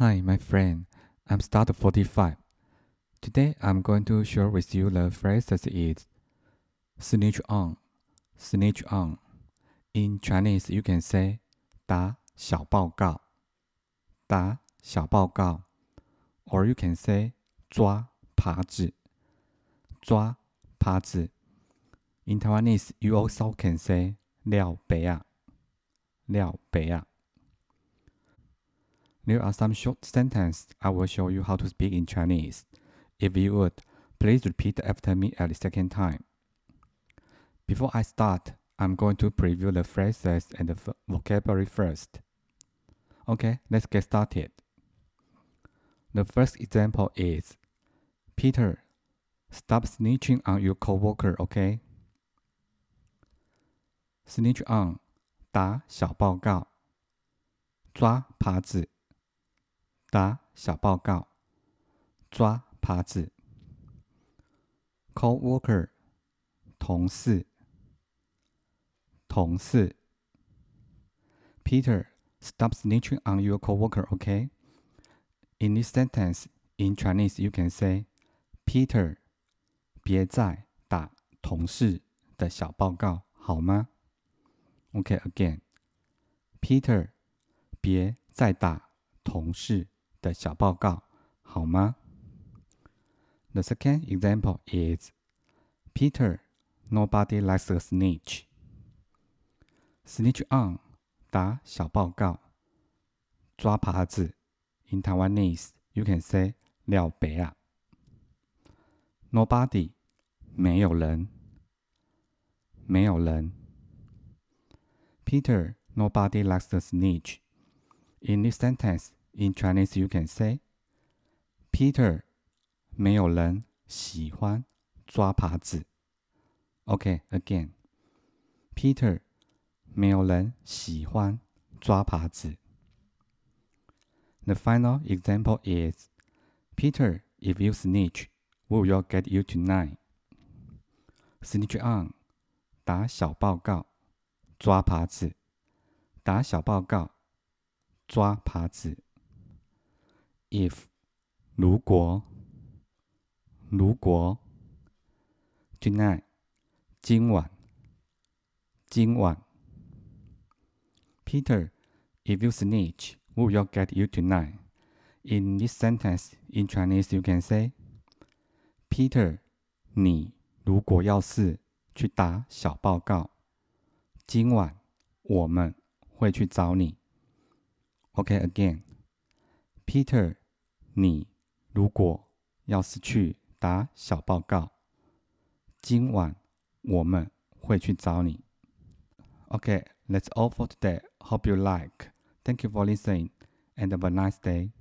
Hi, my friend. I'm Start 45. Today I'm going to share with you the phrase that is snitch on, snitch on. In Chinese, you can say 打小报告，打小报告，or you can say 抓耙子，抓耙子。In Taiwanese, you also can say 廖北啊，廖北啊。 There are some short sentences I will show you how to speak in Chinese. If you would, please repeat after me at the second time. Before I start, I'm going to preview the phrases and the vocabulary first. Okay, let's get started. The first example is Peter, stop snitching on your coworker, okay? Snitch on 打小报告，抓耙子。 打小报告，抓耙子。Co-worker，同事，同事。Peter，stop snitching on your co-worker，OK？In this sentence, in Chinese, you can say, Peter，别再打同事的小报告，好吗？OK，again，Peter，、别再打同事。的小报告，好吗？The second example is Peter. Nobody likes a snitch. Snitch on 打小报告，抓耙子。In Taiwanese, you can say 廖北啊。Nobody 没有人，没有人。Peter, nobody likes a snitch. In this sentence, in Chinese, you can say, Peter, 没有人喜欢抓耙子。OK, again, Peter, 没有人喜欢抓耙子。The final example is, Peter, if you snitch, we will get you tonight. Snitch on, 打小报告，抓耙子。打小报告，抓耙子。 if 如果如果 tonight 今晚今晚 Peter if you snitch we will get you tonight in this sentence in Chinese you can say Peter 你如果要是去打小报告今晚我们会去找你 OK again Peter 你如果要是去打小报告，今晚我们会去找你。Okay, that's all for today. Hope you like. Thank you for listening and have a nice day.